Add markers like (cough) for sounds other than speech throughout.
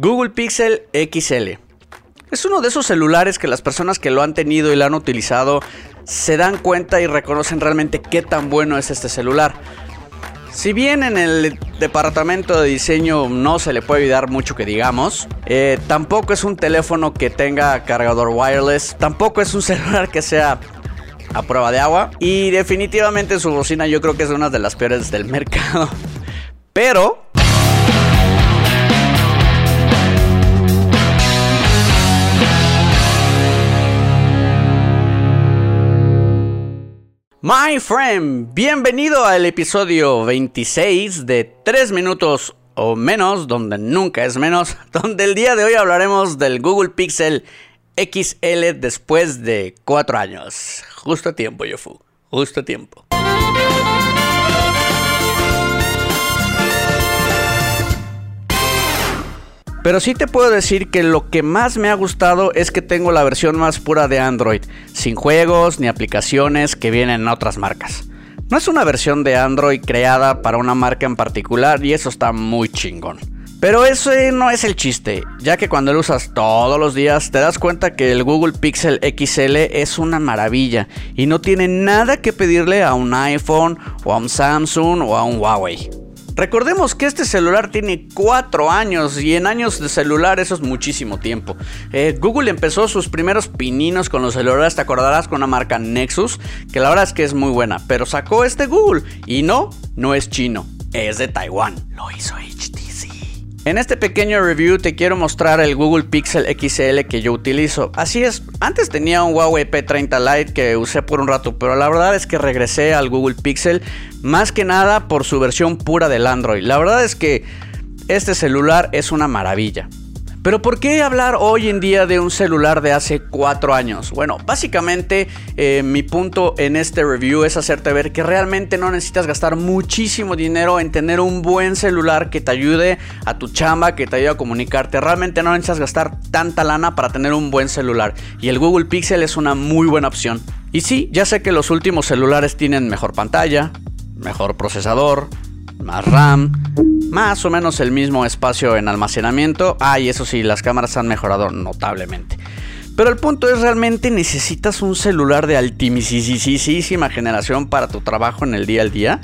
Google Pixel XL. Es uno de esos celulares que las personas que lo han tenido y lo han utilizado se dan cuenta y reconocen realmente qué tan bueno es este celular. Si bien en el departamento de diseño no se le puede ayudar mucho que digamos, eh, tampoco es un teléfono que tenga cargador wireless, tampoco es un (laughs) celular que sea a prueba de agua y definitivamente su bocina yo creo que es una de las peores del mercado. (laughs) Pero My friend, bienvenido al episodio 26 de 3 minutos o menos, donde nunca es menos, (laughs) donde el día de hoy hablaremos del Google Pixel XL después de 4 años. Justo a tiempo, Yofu, justo a tiempo. Pero sí te puedo decir que lo que más me ha gustado es que tengo la versión más pura de Android, sin juegos ni aplicaciones que vienen en otras marcas. No es una versión de Android creada para una marca en particular y eso está muy chingón. Pero ese no es el chiste, ya que cuando lo usas todos los días te das cuenta que el Google Pixel XL es una maravilla y no tiene nada que pedirle a un iPhone o a un Samsung o a un Huawei. Recordemos que este celular tiene 4 años y en años de celular eso es muchísimo tiempo. Eh, Google empezó sus primeros pininos con los celulares, te acordarás con una marca Nexus, que la verdad es que es muy buena, pero sacó este Google y no, no es chino, es de Taiwán. Lo hizo HTC. En este pequeño review te quiero mostrar el Google Pixel XL que yo utilizo. Así es, antes tenía un Huawei P30 Lite que usé por un rato, pero la verdad es que regresé al Google Pixel más que nada por su versión pura del Android. La verdad es que este celular es una maravilla. Pero ¿por qué hablar hoy en día de un celular de hace 4 años? Bueno, básicamente eh, mi punto en este review es hacerte ver que realmente no necesitas gastar muchísimo dinero en tener un buen celular que te ayude a tu chamba, que te ayude a comunicarte. Realmente no necesitas gastar tanta lana para tener un buen celular. Y el Google Pixel es una muy buena opción. Y sí, ya sé que los últimos celulares tienen mejor pantalla, mejor procesador, más RAM, más o menos el mismo espacio en almacenamiento. Ah, y eso sí, las cámaras han mejorado notablemente. Pero el punto es realmente necesitas un celular de altísima generación para tu trabajo en el día al día.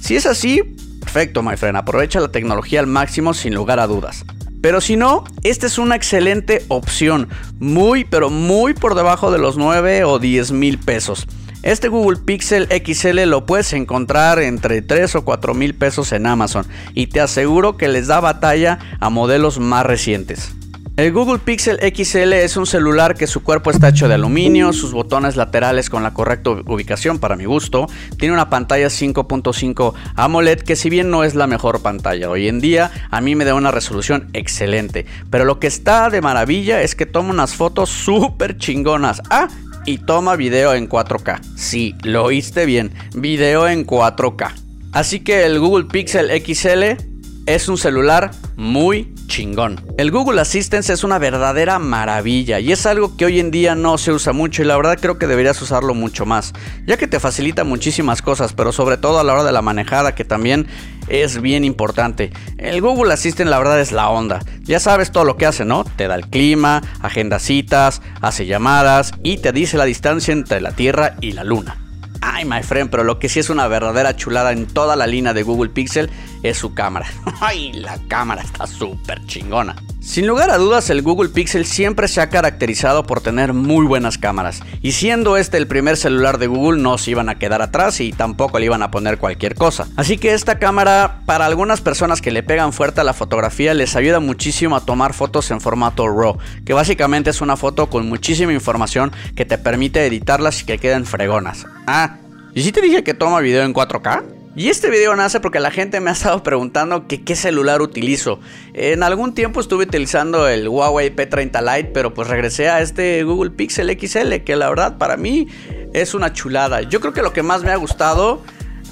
Si es así, perfecto, my friend. Aprovecha la tecnología al máximo sin lugar a dudas. Pero si no, esta es una excelente opción. Muy, pero muy por debajo de los 9 o 10 mil pesos. Este Google Pixel XL lo puedes encontrar entre 3 o 4 mil pesos en Amazon y te aseguro que les da batalla a modelos más recientes. El Google Pixel XL es un celular que su cuerpo está hecho de aluminio, sus botones laterales con la correcta ubicación para mi gusto, tiene una pantalla 5.5 AMOLED que si bien no es la mejor pantalla hoy en día, a mí me da una resolución excelente, pero lo que está de maravilla es que toma unas fotos súper chingonas. Ah, y toma video en 4K. Sí, lo oíste bien, video en 4K. Así que el Google Pixel XL es un celular muy chingón. El Google Assistant es una verdadera maravilla y es algo que hoy en día no se usa mucho y la verdad creo que deberías usarlo mucho más, ya que te facilita muchísimas cosas, pero sobre todo a la hora de la manejada que también es bien importante. El Google Assistant la verdad es la onda. Ya sabes todo lo que hace, ¿no? Te da el clima, agenda citas, hace llamadas y te dice la distancia entre la Tierra y la Luna. Ay, my friend, pero lo que sí es una verdadera chulada en toda la línea de Google Pixel es su cámara. (laughs) Ay, la cámara está súper chingona. Sin lugar a dudas, el Google Pixel siempre se ha caracterizado por tener muy buenas cámaras, y siendo este el primer celular de Google no se iban a quedar atrás y tampoco le iban a poner cualquier cosa. Así que esta cámara, para algunas personas que le pegan fuerte a la fotografía, les ayuda muchísimo a tomar fotos en formato RAW, que básicamente es una foto con muchísima información que te permite editarlas y que queden fregonas. Ah, ¿y si te dije que toma video en 4K? Y este video nace porque la gente me ha estado preguntando qué celular utilizo. En algún tiempo estuve utilizando el Huawei P30 Lite, pero pues regresé a este Google Pixel XL, que la verdad para mí es una chulada. Yo creo que lo que más me ha gustado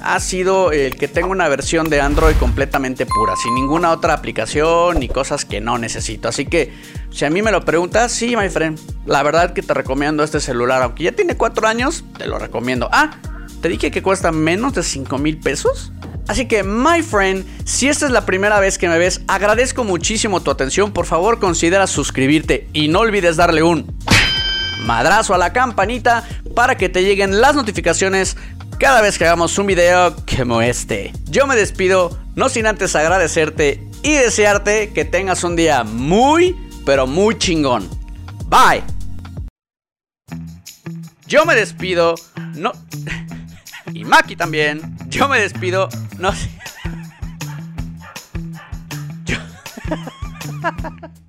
ha sido el que tengo una versión de Android completamente pura, sin ninguna otra aplicación ni cosas que no necesito. Así que si a mí me lo preguntas, sí, my friend, la verdad que te recomiendo este celular, aunque ya tiene 4 años, te lo recomiendo. Ah, ¿Te dije que cuesta menos de 5 mil pesos? Así que, my friend, si esta es la primera vez que me ves, agradezco muchísimo tu atención. Por favor, considera suscribirte y no olvides darle un madrazo a la campanita para que te lleguen las notificaciones cada vez que hagamos un video como este. Yo me despido, no sin antes agradecerte y desearte que tengas un día muy, pero muy chingón. Bye. Yo me despido, no... Y Maki también. Yo me despido. No sé. (laughs) Yo... (laughs)